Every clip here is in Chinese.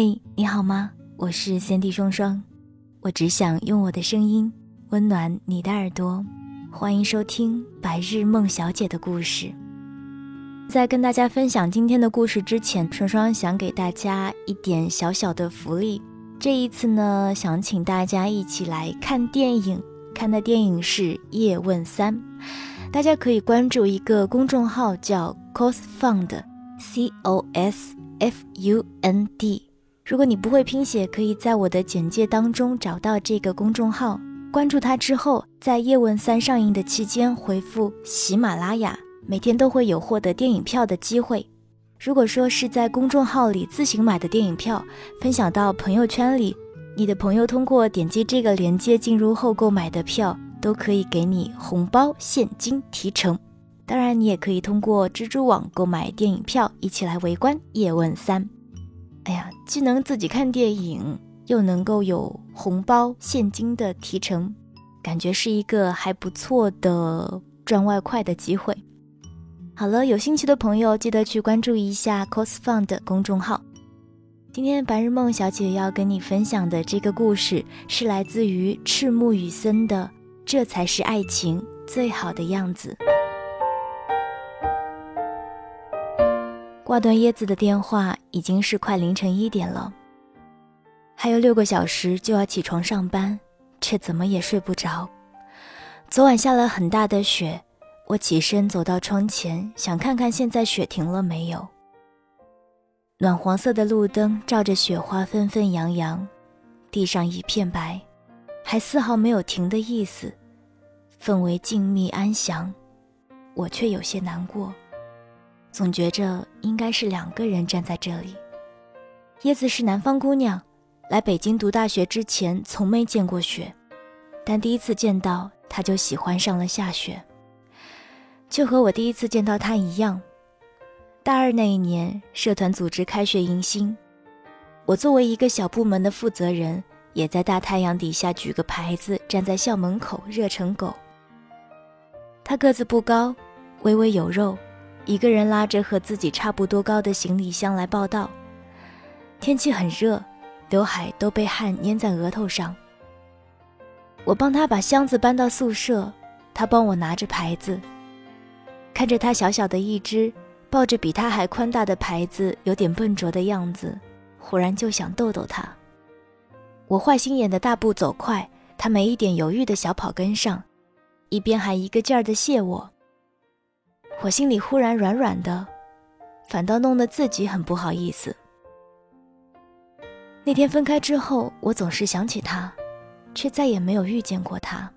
嘿，你好吗？我是三 D 双双，我只想用我的声音温暖你的耳朵。欢迎收听《白日梦小姐的故事》。在跟大家分享今天的故事之前，双双想给大家一点小小的福利。这一次呢，想请大家一起来看电影，看的电影是《叶问三》。大家可以关注一个公众号叫 Cosfund，C O S F U N D。如果你不会拼写，可以在我的简介当中找到这个公众号，关注它之后，在《叶问三》上映的期间回复“喜马拉雅”，每天都会有获得电影票的机会。如果说是在公众号里自行买的电影票，分享到朋友圈里，你的朋友通过点击这个链接进入后购买的票，都可以给你红包现金提成。当然，你也可以通过蜘蛛网购买电影票，一起来围观《叶问三》。哎呀，既能自己看电影，又能够有红包现金的提成，感觉是一个还不错的赚外快的机会。好了，有兴趣的朋友记得去关注一下 cosfund 公众号。今天白日梦小姐要跟你分享的这个故事，是来自于赤木雨森的《这才是爱情最好的样子》。挂断椰子的电话，已经是快凌晨一点了。还有六个小时就要起床上班，却怎么也睡不着。昨晚下了很大的雪，我起身走到窗前，想看看现在雪停了没有。暖黄色的路灯照着雪花纷纷扬扬，地上一片白，还丝毫没有停的意思，氛围静谧安详，我却有些难过。总觉着应该是两个人站在这里。椰子是南方姑娘，来北京读大学之前从没见过雪，但第一次见到她就喜欢上了下雪，就和我第一次见到她一样。大二那一年，社团组织开学迎新，我作为一个小部门的负责人，也在大太阳底下举个牌子，站在校门口热成狗。他个子不高，微微有肉。一个人拉着和自己差不多高的行李箱来报道。天气很热，刘海都被汗粘在额头上。我帮他把箱子搬到宿舍，他帮我拿着牌子。看着他小小的一只，抱着比他还宽大的牌子，有点笨拙的样子，忽然就想逗逗他。我坏心眼的大步走快，他没一点犹豫的小跑跟上，一边还一个劲儿的谢我。我心里忽然软软的，反倒弄得自己很不好意思。那天分开之后，我总是想起他，却再也没有遇见过他。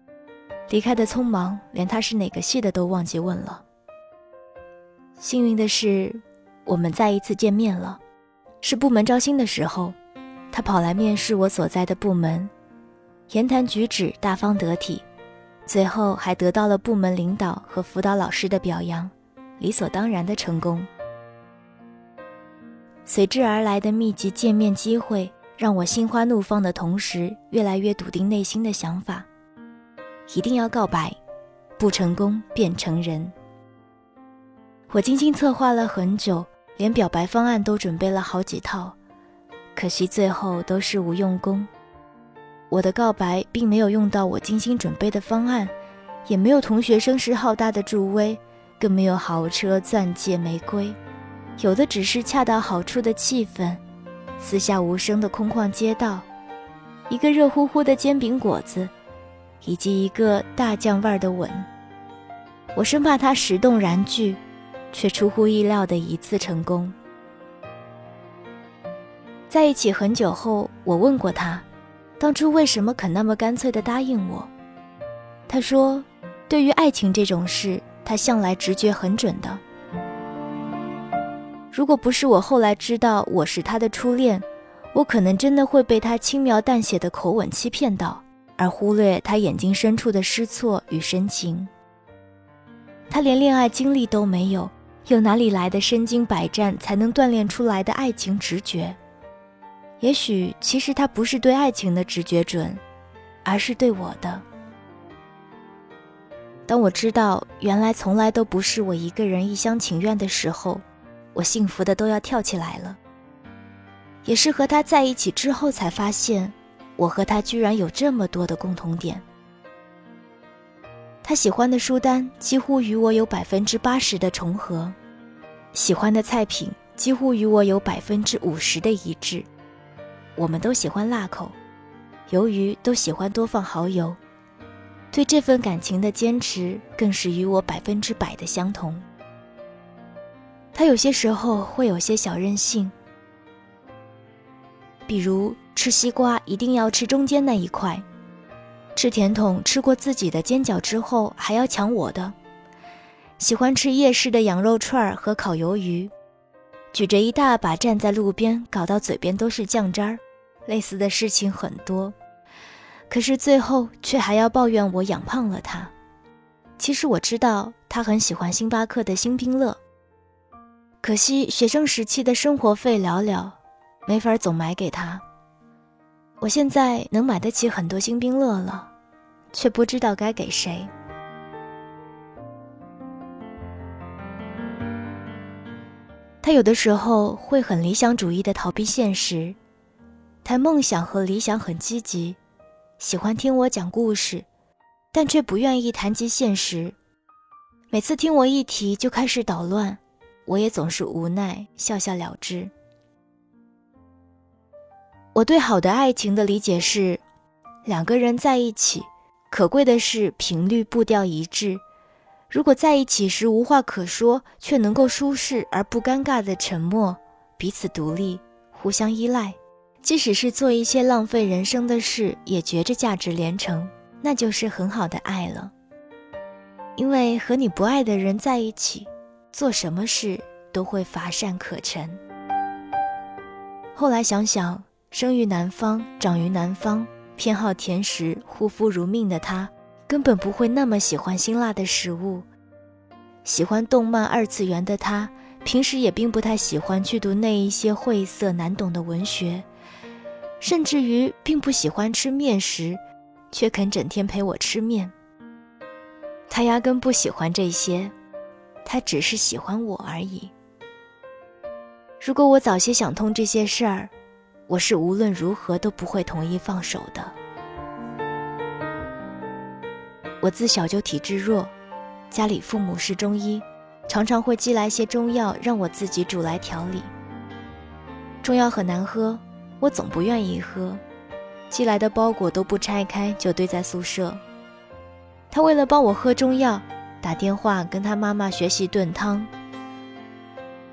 离开的匆忙，连他是哪个系的都忘记问了。幸运的是，我们再一次见面了，是部门招新的时候，他跑来面试我所在的部门，言谈举止大方得体。最后还得到了部门领导和辅导老师的表扬，理所当然的成功。随之而来的密集见面机会，让我心花怒放的同时，越来越笃定内心的想法：一定要告白，不成功便成人。我精心策划了很久，连表白方案都准备了好几套，可惜最后都是无用功。我的告白并没有用到我精心准备的方案，也没有同学声势浩大的助威，更没有豪车、钻戒、玫瑰，有的只是恰到好处的气氛，四下无声的空旷街道，一个热乎乎的煎饼果子，以及一个大酱味儿的吻。我生怕他石动燃具，却出乎意料的一次成功。在一起很久后，我问过他。当初为什么肯那么干脆地答应我？他说：“对于爱情这种事，他向来直觉很准的。如果不是我后来知道我是他的初恋，我可能真的会被他轻描淡写的口吻欺骗到，而忽略他眼睛深处的失措与深情。他连恋爱经历都没有，又哪里来的身经百战才能锻炼出来的爱情直觉？也许，其实他不是对爱情的直觉准，而是对我的。当我知道原来从来都不是我一个人一厢情愿的时候，我幸福的都要跳起来了。也是和他在一起之后才发现，我和他居然有这么多的共同点。他喜欢的书单几乎与我有百分之八十的重合，喜欢的菜品几乎与我有百分之五十的一致。我们都喜欢辣口，鱿鱼都喜欢多放蚝油。对这份感情的坚持更是与我百分之百的相同。他有些时候会有些小任性，比如吃西瓜一定要吃中间那一块，吃甜筒吃过自己的尖角之后还要抢我的，喜欢吃夜市的羊肉串和烤鱿鱼，举着一大把站在路边搞到嘴边都是酱汁儿，类似的事情很多。可是最后却还要抱怨我养胖了他。其实我知道他很喜欢星巴克的星冰乐，可惜学生时期的生活费寥寥，没法总买给他。我现在能买得起很多星冰乐了，却不知道该给谁。他有的时候会很理想主义的逃避现实，谈梦想和理想很积极。喜欢听我讲故事，但却不愿意谈及现实。每次听我一提，就开始捣乱，我也总是无奈，笑笑了之。我对好的爱情的理解是，两个人在一起，可贵的是频率步调一致。如果在一起时无话可说，却能够舒适而不尴尬的沉默，彼此独立，互相依赖。即使是做一些浪费人生的事，也觉着价值连城，那就是很好的爱了。因为和你不爱的人在一起，做什么事都会乏善可陈。后来想想，生于南方，长于南方，偏好甜食，护肤如命的他，根本不会那么喜欢辛辣的食物。喜欢动漫二次元的他，平时也并不太喜欢去读那一些晦涩难懂的文学。甚至于并不喜欢吃面食，却肯整天陪我吃面。他压根不喜欢这些，他只是喜欢我而已。如果我早些想通这些事儿，我是无论如何都不会同意放手的。我自小就体质弱，家里父母是中医，常常会寄来些中药让我自己煮来调理。中药很难喝。我总不愿意喝，寄来的包裹都不拆开就堆在宿舍。他为了帮我喝中药，打电话跟他妈妈学习炖汤。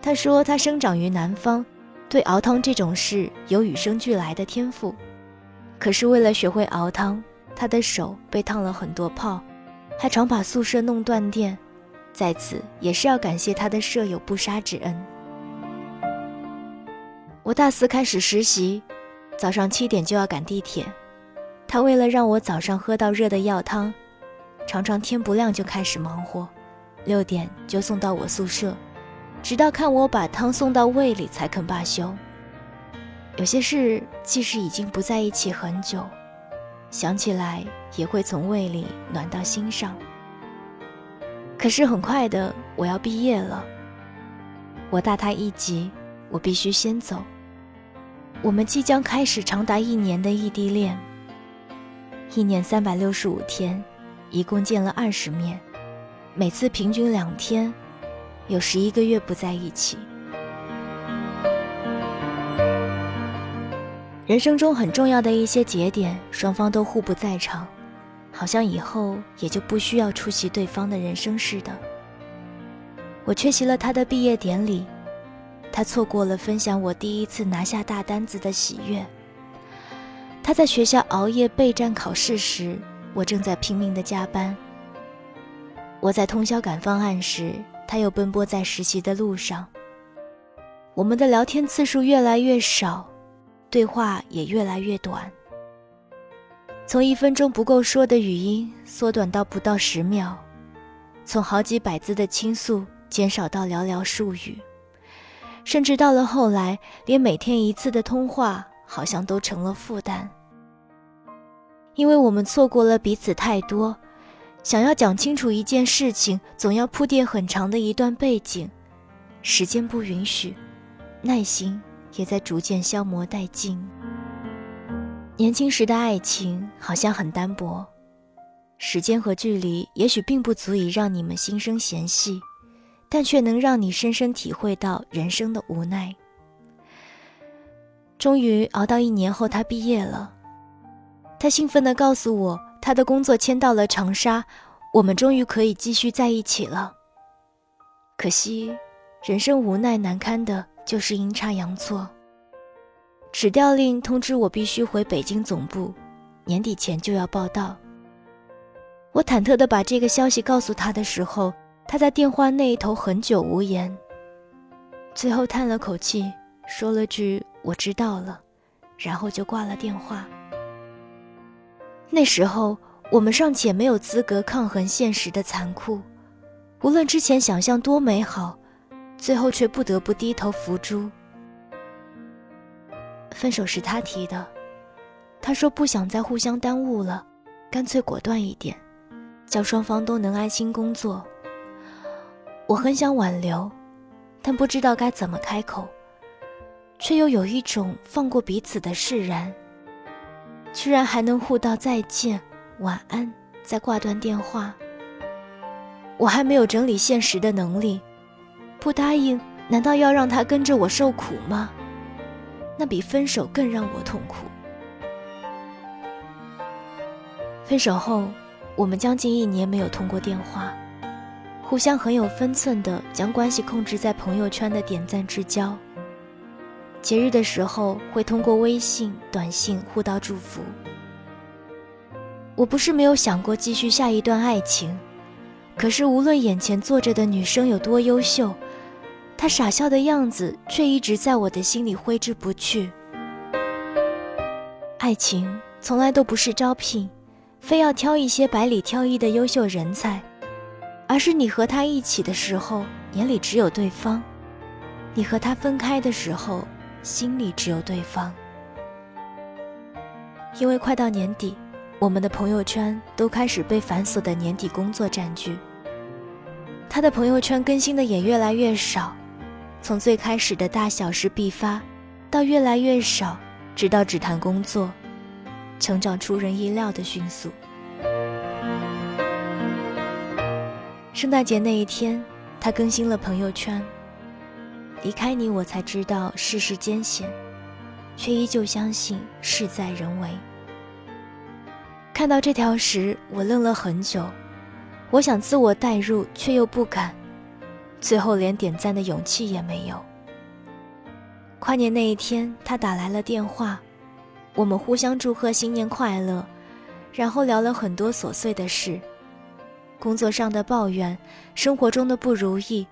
他说他生长于南方，对熬汤这种事有与生俱来的天赋。可是为了学会熬汤，他的手被烫了很多泡，还常把宿舍弄断电。在此也是要感谢他的舍友不杀之恩。我大四开始实习，早上七点就要赶地铁。他为了让我早上喝到热的药汤，常常天不亮就开始忙活，六点就送到我宿舍，直到看我把汤送到胃里才肯罢休。有些事即使已经不在一起很久，想起来也会从胃里暖到心上。可是很快的，我要毕业了，我大他一级，我必须先走。我们即将开始长达一年的异地恋，一年三百六十五天，一共见了二十面，每次平均两天，有十一个月不在一起。人生中很重要的一些节点，双方都互不在场，好像以后也就不需要出席对方的人生似的。我缺席了他的毕业典礼。他错过了分享我第一次拿下大单子的喜悦。他在学校熬夜备战考试时，我正在拼命的加班。我在通宵赶方案时，他又奔波在实习的路上。我们的聊天次数越来越少，对话也越来越短。从一分钟不够说的语音缩短到不到十秒，从好几百字的倾诉减少到寥寥数语，甚至到了后来，连每天一次的通话好像都成了负担。因为我们错过了彼此太多，想要讲清楚一件事情，总要铺垫很长的一段背景，时间不允许，耐心也在逐渐消磨殆尽。年轻时的爱情好像很单薄，时间和距离也许并不足以让你们心生嫌隙，但却能让你深深体会到人生的无奈。终于熬到一年后，他毕业了，他兴奋地告诉我，他的工作迁到了长沙，我们终于可以继续在一起了。可惜，人生无奈难堪的就是阴差阳错。指调令通知我必须回北京总部，年底前就要报到。我忐忑地把这个消息告诉他的时候，他在电话那一头很久无言，最后叹了口气，说了句“我知道了”，然后就挂了电话。那时候我们尚且没有资格抗衡现实的残酷，无论之前想象多美好，最后却不得不低头服诛。分手是他提的，他说不想再互相耽误了，干脆果断一点，叫双方都能安心工作。我很想挽留，但不知道该怎么开口，却又有一种放过彼此的释然。居然还能互道再见、晚安，再挂断电话。我还没有整理现实的能力，不答应，难道要让他跟着我受苦吗？那比分手更让我痛苦。分手后，我们将近一年没有通过电话，互相很有分寸的将关系控制在朋友圈的点赞之交。节日的时候会通过微信、短信互道祝福。我不是没有想过继续下一段爱情，可是无论眼前坐着的女生有多优秀。她傻笑的样子，却一直在我的心里挥之不去。爱情从来都不是招聘，非要挑一些百里挑一的优秀人才，而是你和他一起的时候，眼里只有对方；你和他分开的时候，心里只有对方。因为快到年底，我们的朋友圈都开始被繁琐的年底工作占据，他的朋友圈更新的也越来越少。从最开始的大小事必发，到越来越少，直到只谈工作，成长出人意料的迅速。圣诞节那一天，他更新了朋友圈。离开你，我才知道世事艰险，却依旧相信事在人为。看到这条时，我愣了很久，我想自我代入，却又不敢。最后连点赞的勇气也没有。跨年那一天，他打来了电话，我们互相祝贺新年快乐，然后聊了很多琐碎的事，工作上的抱怨，生活中的不如意。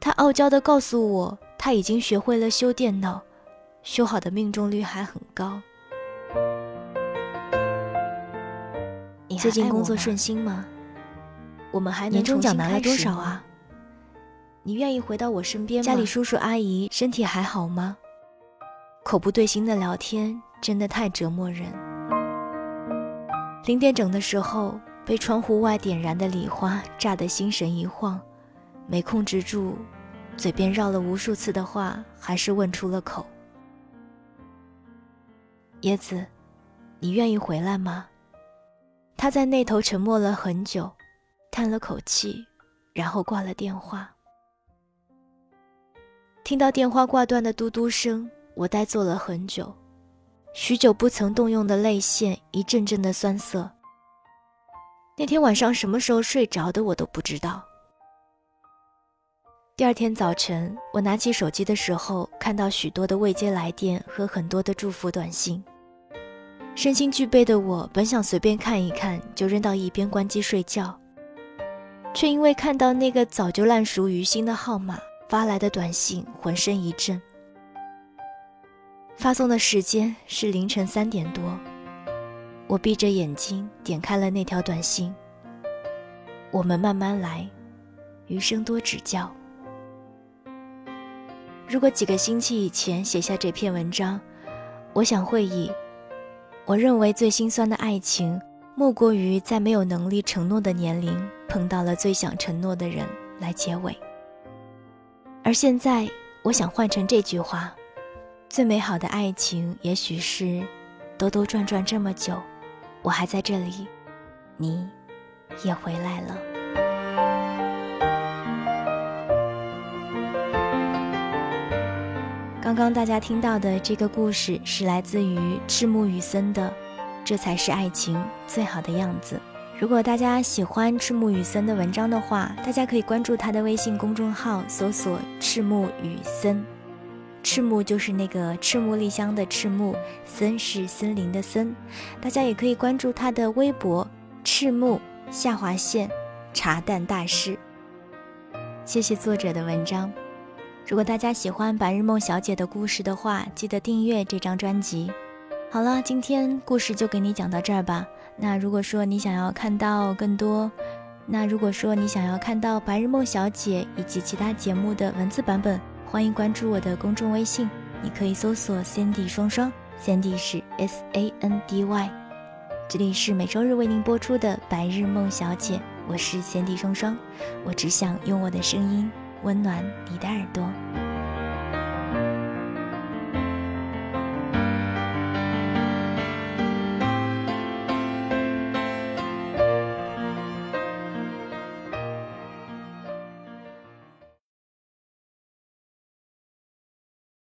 他傲娇地告诉我，他已经学会了修电脑，修好的命中率还很高。你最近工作顺心吗？我们还年终奖拿了多少啊？你愿意回到我身边吗？家里叔叔阿姨身体还好吗？口不对心的聊天真的太折磨人。零点整的时候，被窗户外点燃的礼花炸得心神一晃，没控制住，嘴边绕了无数次的话，还是问出了口：“椰子，你愿意回来吗？”他在那头沉默了很久，叹了口气，然后挂了电话。听到电话挂断的嘟嘟声，我呆坐了很久，许久不曾动用的泪腺一阵阵的酸涩。那天晚上什么时候睡着的，我都不知道。第二天早晨，我拿起手机的时候，看到许多的未接来电和很多的祝福短信。身心俱备的我，本想随便看一看，就扔到一边关机睡觉。却因为看到那个早就烂熟于心的号码发来的短信，浑身一震。发送的时间是凌晨三点多，我闭着眼睛点开了那条短信。我们慢慢来，余生多指教。如果几个星期以前写下这篇文章，我想会以“我认为最心酸的爱情，莫过于在没有能力承诺的年龄碰到了最想承诺的人”来结尾。而现在，我想换成这句话：“最美好的爱情，也许是兜兜转转这么久，我还在这里，你也回来了。”刚刚大家听到的这个故事是来自于赤木雨森的《这才是爱情最好的样子》。如果大家喜欢赤木雨森的文章的话，大家可以关注他的微信公众号，搜索“赤木雨森”。赤木就是那个赤木丽香的赤木，森是森林的森。大家也可以关注他的微博“赤木下划线茶蛋大师”。谢谢作者的文章。如果大家喜欢白日梦小姐的故事的话，记得订阅这张专辑。好了，今天故事就给你讲到这儿吧。那如果说你想要看到更多，那如果说你想要看到白日梦小姐以及其他节目的文字版本，欢迎关注我的公众微信，你可以搜索 Sandy 双双，Sandy 是 S A N D Y。这里是每周日为您播出的白日梦小姐，我是 Sandy 双双，我只想用我的声音。温暖你的耳朵。